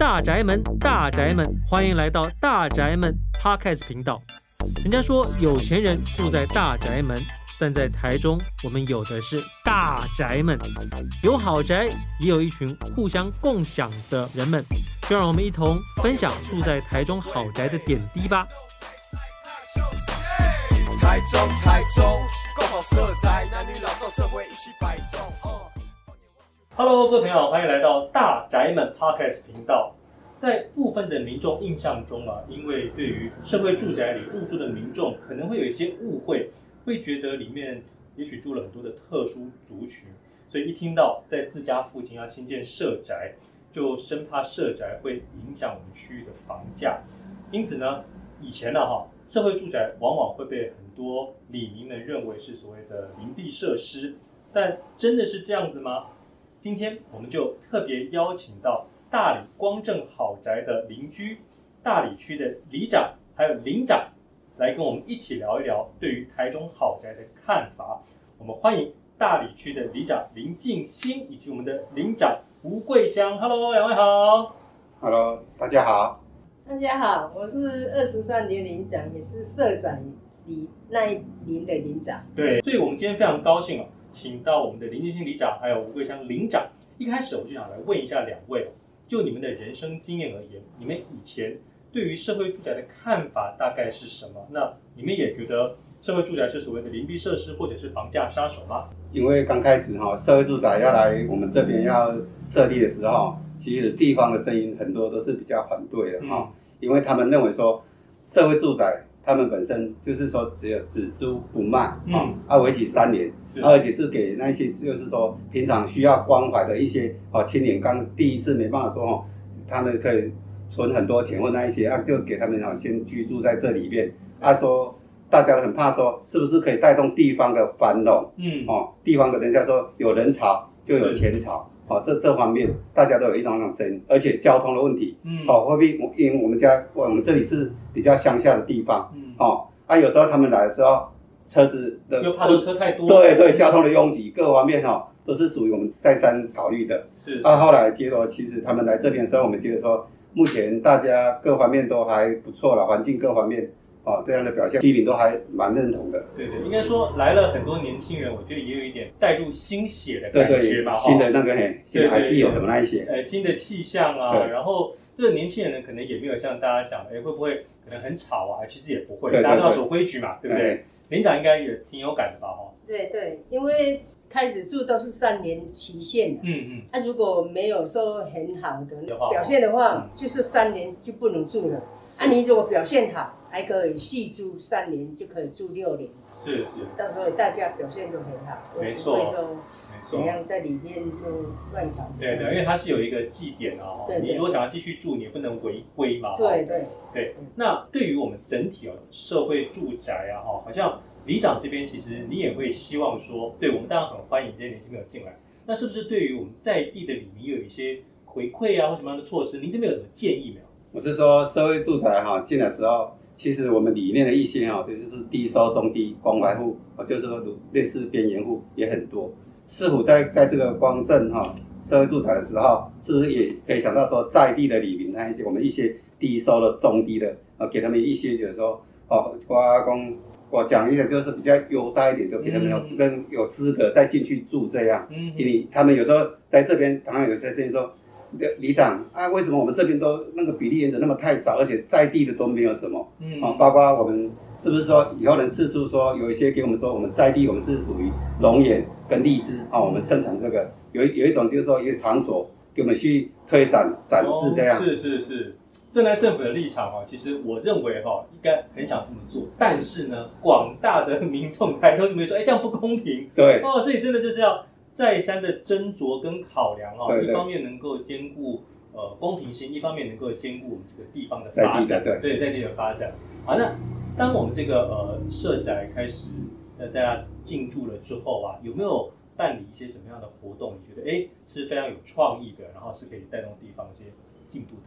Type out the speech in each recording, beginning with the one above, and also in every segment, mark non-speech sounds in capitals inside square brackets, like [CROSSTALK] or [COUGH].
大宅门，大宅门，欢迎来到大宅门 Podcast 频道。人家说有钱人住在大宅门，但在台中，我们有的是大宅门，有豪宅，也有一群互相共享的人们。就让我们一同分享住在台中豪宅的点滴吧。台中，台中，共好社宅，男女老少这回一起摆动。Hello，各位朋友，欢迎来到大宅门 Podcast 频道。在部分的民众印象中啊，因为对于社会住宅里入住的民众，可能会有一些误会，会觉得里面也许住了很多的特殊族群，所以一听到在自家附近要新建社宅，就生怕社宅会影响我们区域的房价。因此呢，以前呢哈，社会住宅往往会被很多里民们认为是所谓的灵璧设施，但真的是这样子吗？今天我们就特别邀请到大理光正好宅的邻居，大理区的里长还有邻长，来跟我们一起聊一聊对于台中好宅的看法。我们欢迎大理区的里长林静心以及我们的邻长吴桂香。Hello，两位好。Hello，大家好。大家好，我是二十三年邻长，也是社长里那一邻的邻长。对，所以我们今天非常高兴哦。请到我们的林建新里长，还有吴桂香林长。一开始我就想来问一下两位，就你们的人生经验而言，你们以前对于社会住宅的看法大概是什么？那你们也觉得社会住宅是所谓的邻避设施，或者是房价杀手吗？因为刚开始哈，社会住宅要来我们这边要设立的时候，其实地方的声音很多都是比较反对的哈，因为他们认为说社会住宅。他们本身就是说只有只租不卖啊，嗯，啊为期三年，而且是给那些就是说平常需要关怀的一些哦青年，刚第一次没办法说哦，他们可以存很多钱或那一些啊，就给他们哦先居住在这里面。他说大家很怕说是不是可以带动地方的繁荣，嗯，哦，地方的人家说有人潮就有钱潮。哦，这这方面大家都有一种种声音，而且交通的问题，嗯，哦，会不会因为我们家我们这里是比较乡下的地方，嗯，哦，啊，有时候他们来的时候，车子的又怕的车太多，对对，交通的拥挤，各方面哈、哦、都是属于我们再三考虑的。是，啊，后来结果其实他们来这边的时候，我们觉得说，目前大家各方面都还不错了，环境各方面。哦，这样的表现，居民都还蛮认同的。对对，应该说来了很多年轻人，我觉得也有一点带入新血的感觉吧。新的那个嘿，新的 idea 怎么那一些？呃，新的气象啊，然后这个年轻人呢，可能也没有像大家想，哎，会不会可能很吵啊？其实也不会，大家都要守规矩嘛，对不对？邻长应该也挺有感的吧？哈。对对，因为开始住都是三年期限的。嗯嗯。那如果没有说很好的表现的话，就是三年就不能住了。啊，你如果表现好。还可以续住三年，就可以住六年。是是，到时候大家表现都很好，没错，没错。怎样在里面就乱搞？对对，因为它是有一个祭典啊，你如果想要继续住，你也不能违规嘛。对对对。那对于我们整体哦，社会住宅啊，哈，好像里长这边其实你也会希望说，对我们当然很欢迎这些年轻朋友进来。那是不是对于我们在地的里民有一些回馈啊，或什么样的措施？您这边有什么建议没有？我是说社会住宅哈，进来的时候。其实我们里面的一些哦，就是低收、中低关怀户，啊，就是说类似边缘户也很多。是否在盖这个光正哈社会住宅的时候，是不是也可以想到说在地的里民那一些，我们一些低收的、中低的，啊，给他们一些就是说，哦，我公我讲一点就是比较优待一点，就给他们有更有资格再进去住这样。嗯，因为他们有时候在这边，常常有些事情说。里长啊，为什么我们这边都那个比例原则那么太少，而且在地的都没有什么？嗯，啊，包括我们是不是说以后能试出说有一些给我们说我们在地我们是属于龙眼跟荔枝啊，我们生产这个有有一种就是说一个场所给我们去推展展示这样。是是是，站在政府的立场哈，其实我认为哈应该很想这么做，但是呢，广大的民众还都是没说，哎，这样不公平。对哦，所以真的就是要。再三的斟酌跟考量啊，一方面能够兼顾呃公平性，一方面能够兼顾我们这个地方的发展，对对，在地的发展。好，那当我们这个呃社宅开始呃大家进驻了之后啊，有没有办理一些什么样的活动？你觉得哎是非常有创意的，然后是可以带动地方一些进步的？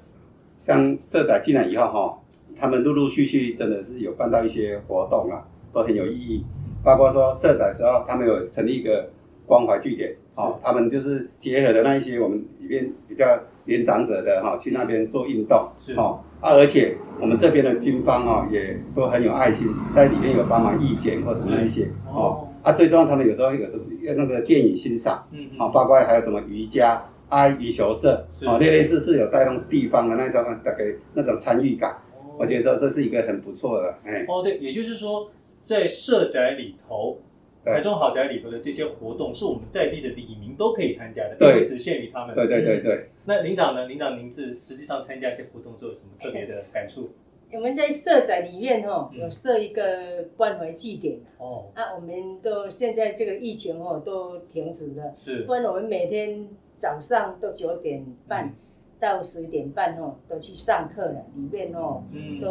像社宅进来以后哈，他们陆陆续续真的是有办到一些活动啊，都很有意义。包括说社宅的时候，他们有成立一个。关怀据点哦，他们就是结合了那一些我们里面比较年长者的哈，去那边做运动，是。哦，啊，而且我们这边的军方哦，也都很有爱心，在里面有帮忙义检或是那一些哦，啊，最重要他们有时候有时候那个电影欣赏，嗯，好，包括还有什么瑜伽、啊羽球社，哦，类类似是有带动地方的那种大概那种参与感，我觉得说这是一个很不错的，哎，哦，对，也就是说在社宅里头。台中豪宅里头的这些活动，是我们在地的李民都可以参加的，对，不只限于他们。对对对对。那林长呢？林长，您是实际上参加一些活动，都有什么特别的感触？我们在社宅里面哦，有设一个关怀祭典哦。那，我们都现在这个疫情哦都停止了，是。不然我们每天早上都九点半到十点半哦，都去上课了，里面哦都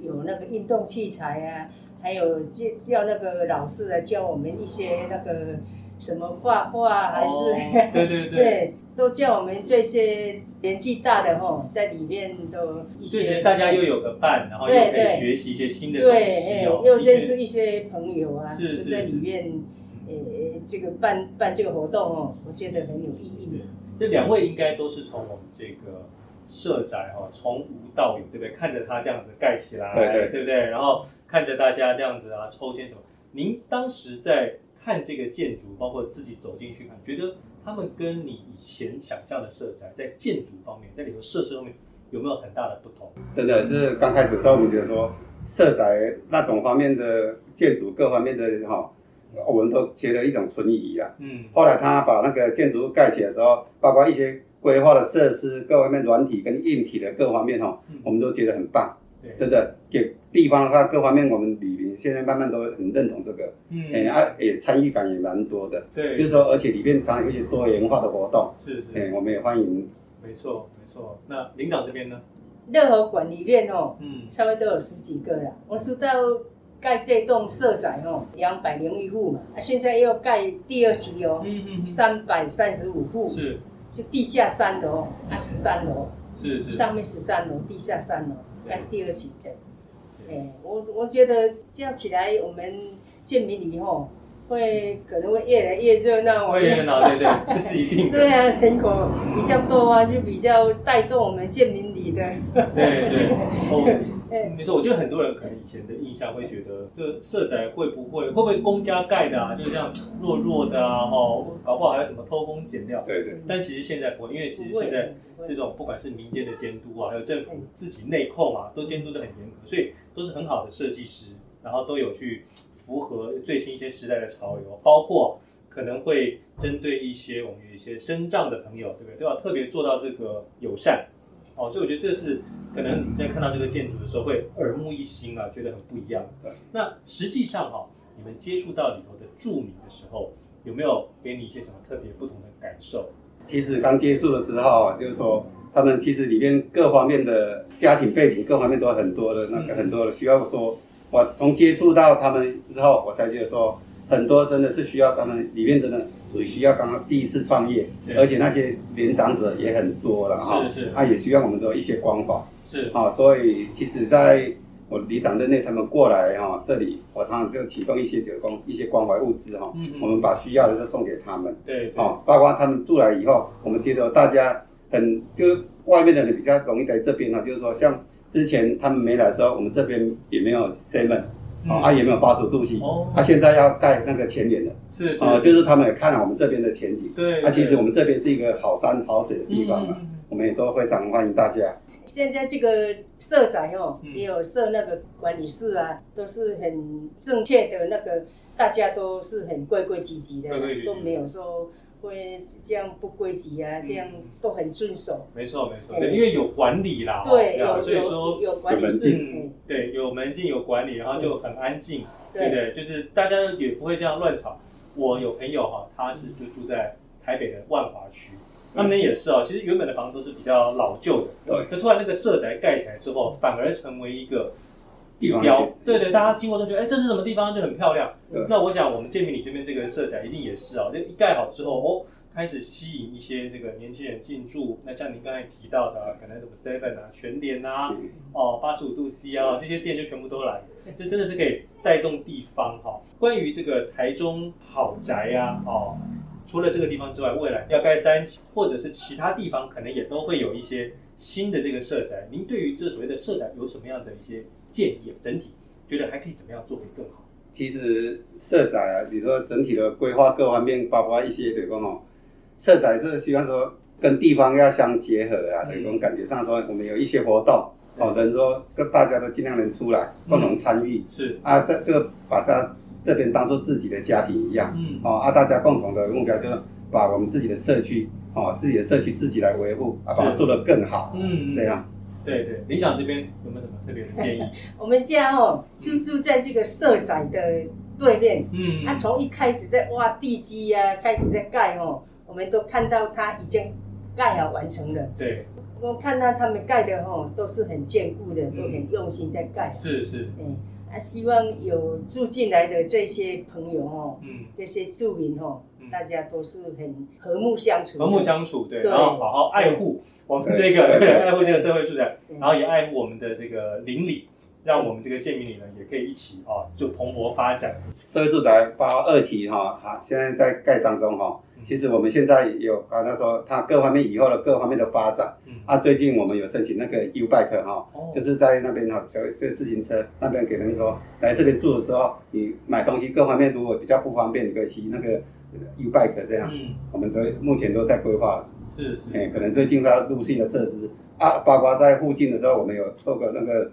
有那个运动器材啊。还有叫叫那个老师来教我们一些那个什么画画，还是、哦、[LAUGHS] 对对对，对，都叫我们这些年纪大的吼，在里面都一些大家又有个伴，然后又可以学习一些新的东西，哦，又认识一些朋友啊，是就在里面呃这个办办这个活动哦，我觉得很有意义。这两位应该都是从我们这个社宅哈，从无到有，对不对？看着它这样子盖起来，对对，对不对？然后。看着大家这样子啊，抽签什么？您当时在看这个建筑，包括自己走进去看，觉得他们跟你以前想象的社宅在建筑方面，在里头设施方面有没有很大的不同？真的是刚开始的时候，我们觉得说社宅那种方面的建筑各方面的哈，我们都觉得一种存疑啊。嗯。后来他把那个建筑物盖起来的时候，包括一些规划的设施，各方面软体跟硬体的各方面哈，我们都觉得很棒。真的给地方的话，各方面我们里民现在慢慢都很认同这个，嗯，哎啊，也参与感也蛮多的，对，就是说，而且里面常有一些多元化的活动，是是，哎，我们也欢迎。没错没错，那领导这边呢？乐和馆里面哦，嗯，稍微都有十几个了。我知道盖这栋社宅哦，两百零一户嘛，啊，现在又盖第二期哦，嗯嗯，三百三十五户，是，就地下三楼，啊，十三楼，是是，上面十三楼，地下三楼。盖第二期的，哎，我我觉得这样起来，我们建民里吼会可能会越来越热闹。会热闹，对对，这是一定的。[LAUGHS] 对啊，人口比较多啊，就比较带动我们建民里的。对对。[LAUGHS] 哦。哎，没错，我觉得很多人可能以前的印象会觉得，这社宅会不会会不会公家盖的啊？就这样弱弱的啊，哦，搞不好还有什么偷工减料。对对。但其实现在不会，因为其实现在这种不管是民间的监督啊，还有政府自己内控啊，都监督的很严格，所以都是很好的设计师，然后都有去符合最新一些时代的潮流，包括可能会针对一些我们有一些身障的朋友，对不对？都要特别做到这个友善。哦，所以我觉得这是可能你在看到这个建筑的时候会耳目一新啊，觉得很不一样。对，那实际上哈，你们接触到里头的住民的时候，有没有给你一些什么特别不同的感受？其实刚接触了之后啊，就是说他们其实里面各方面的家庭背景各方面都很多的那个很多的需要说，我从接触到他们之后，我才觉得说很多真的是需要他们里面真的。属于需要刚刚第一次创业，而且那些年长者也很多了哈，是。是，他也需要我们的一些关怀，是。啊，所以其实在我里长任内，他们过来哈，这里我常常就提供一些就光一些关怀物资哈，我们把需要的就送给他们，对，啊，包括他们住来以后，我们觉得大家很就外面的人比较容易来这边哈，就是说像之前他们没来的时候，我们这边也没有 seven。哦，啊也没有八十五度哦，他现在要盖那个前脸了，是是，哦，就是他们也看了我们这边的前景，对，那其实我们这边是一个好山好水的地方嘛，我们也都非常欢迎大家。现在这个社宅哦，也有设那个管理室啊，都是很正确的，那个大家都是很规规矩矩的，都没有说。会这样不规矩啊，这样都很遵守。没错没错，对，因为有管理啦，对，有所以说有管理室，对，有门禁有管理，然后就很安静，对不对？就是大家也不会这样乱吵。我有朋友哈，他是就住在台北的万华区，他们也是哦，其实原本的房子都是比较老旧的，对，可突然那个社宅盖起来之后，反而成为一个。地标，对对，大家经过都觉得，哎，这是什么地方？就很漂亮。那我想，我们建平里这边这个社宅一定也是啊。就一盖好之后，哦，开始吸引一些这个年轻人进驻。那像您刚才提到的，可能什么 Seven 啊、全联啊、哦八十五度 C 啊这些店就全部都来，这真的是可以带动地方哈。关于这个台中好宅啊，哦，除了这个地方之外，未来要盖三期，或者是其他地方，可能也都会有一些新的这个社宅。您对于这所谓的社宅有什么样的一些建议？整体觉得还可以怎么样做会更好？其实社宅啊，你说整体的规划各方面，包括一些对方哦，社宅是希望说跟地方要相结合啊，对方感觉上说我们有一些活动。哦，等于说跟大家都尽量能出来，共同参与、嗯。是啊，这这个把它这边当做自己的家庭一样。嗯。哦，啊，大家共同的目标就是把我们自己的社区，哦，自己的社区自己来维护，啊，把它做得更好。嗯，这样。对对，理想这边有没有什么特别的建议？[LAUGHS] 我们家哦，就住在这个社宅的对面。嗯。他从一开始在挖地基呀、啊，开始在盖哦，我们都看到他已经盖好完成了。对。我看到他们盖的吼，都是很坚固的，都很用心在盖。是是。嗯，啊，希望有住进来的这些朋友哦，嗯，这些住民吼，大家都是很和睦相处。和睦相处，对，然后好好爱护我们这个，[LAUGHS] 爱护这个社会住宅，然后也爱护我们的这个邻里，让我们这个建民里呢也可以一起啊，就蓬勃发展。社会住宅八二期哈，好，现在在盖当中哈。其实我们现在有刚才说，它各方面以后的各方面的发展。嗯。啊，最近我们有申请那个 U Bike 哈，就是在那边哈，小这个自行车那边给人说，来这边住的时候，你买东西各方面如果比较不方便，你可以骑那个 U Bike 这样。嗯。我们都目前都在规划。是是。哎，可能最近要陆续的设置啊，包括在附近的时候，我们有做个那个。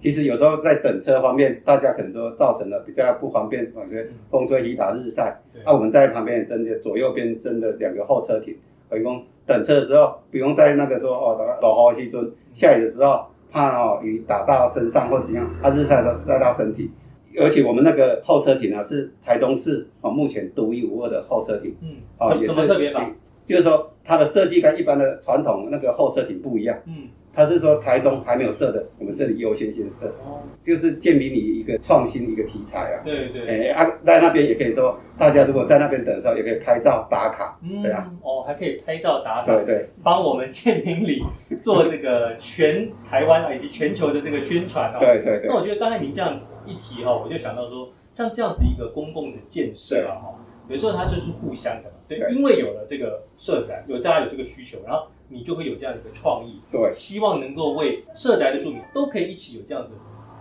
其实有时候在等车方面，大家可能都造成了比较不方便，感觉风吹雨打日晒。那、啊、我们在旁边真的左右边真的两个候车亭，可以说等车的时候不用在那个时候哦，落雨时阵，下雨的时候怕哦雨打到身上或怎样，它、啊、日晒的时候晒到身体。而且我们那个候车亭啊，是台中市哦目前独一无二的候车亭。嗯，哦也是特别吧？就是说它的设计跟一般的传统那个候车亭不一样。嗯。他是说台中还没有设的，我们这里优先先设，哦，就是建民里一个创新一个题材啊。对对。哎啊，在那边也可以说，大家如果在那边等的时候，也可以拍照打卡，嗯，这样。哦，还可以拍照打卡。对对。帮我们建民里做这个全台湾啊以及全球的这个宣传啊。对对对。那我觉得刚才您这样一提哈，我就想到说，像这样子一个公共的建设啊哈，有时候它就是互相的嘛。对。因为有了这个社展，有大家有这个需求，然后。你就会有这样的一个创意，对，希望能够为社宅的住民都可以一起有这样子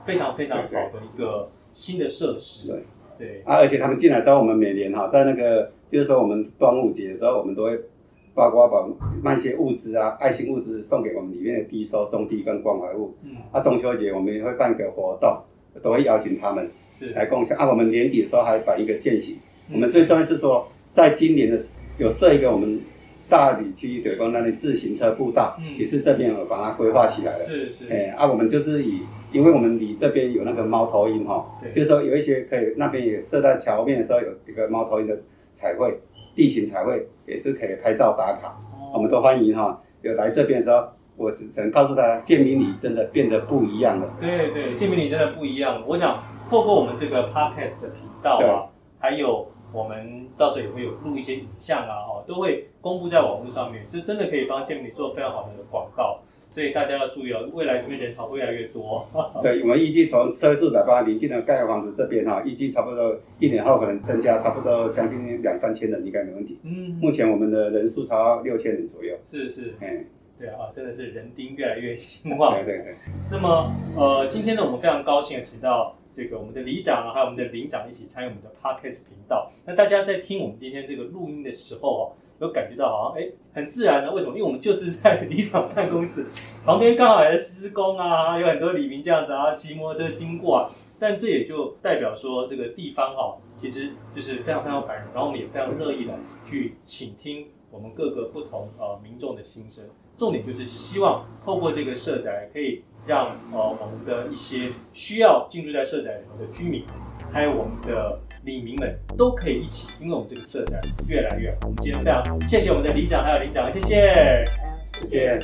非常非常好的一个新的设施，对。对。啊，而且他们进来之后，我们每年哈在那个就是说我们端午节的时候，我们都会包括把卖一些物资啊，爱心物资送给我们里面的低收、中低跟关怀户，嗯，啊中秋节我们也会办一个活动，都会邀请他们是。来共享。啊，我们年底的时候还办一个践行，我们最重要是说在今年的有设一个我们。大理区对公那里自行车步道，嗯，也是这边有把它规划起来了。是是。哎，啊，我们就是以，因为我们离这边有那个猫头鹰哈，对，就是说有一些可以那边也设在桥面的时候有一个猫头鹰的彩绘，地形彩绘也是可以拍照打卡，哦、我们都欢迎哈。有来这边的时候，我只能告诉大家，建明里真的变得不一样了。对对，建明里真的不一样了。我想透过我们这个 podcast 的频道啊，还有。我们到时候也会有录一些影像啊，哈，都会公布在网络上面，就真的可以帮建民里做非常好的广告，所以大家要注意哦，未来这边人潮会越来越多。[LAUGHS] 对，我们预计从社会住宅吧临近的盖的房子这边哈，预计差不多一年后可能增加差不多将近两三千人，应该没问题。嗯，目前我们的人数超六千人左右。是是，嗯，对啊，真的是人丁越来越兴旺。对对对。那么呃，今天呢，我们非常高兴的请到。这个我们的里长啊，还有我们的邻长一起参与我们的 Podcast 频道。那大家在听我们今天这个录音的时候哦，有感觉到好像哎很自然的，为什么？因为我们就是在里长办公室 [LAUGHS] 旁边，刚好还在施工啊，有很多李明这样子啊，骑摩托车经过啊。但这也就代表说，这个地方哈，其实就是非常非常繁荣，然后我们也非常乐意的去倾听我们各个不同呃民众的心声。重点就是希望透过这个社宅可以。让呃我们的一些需要进入在社宅里的居民，还有我们的李明们，都可以一起，因为我们这个社宅越来越好。我们今天非常谢谢我们的李长还有里长，谢谢，谢谢。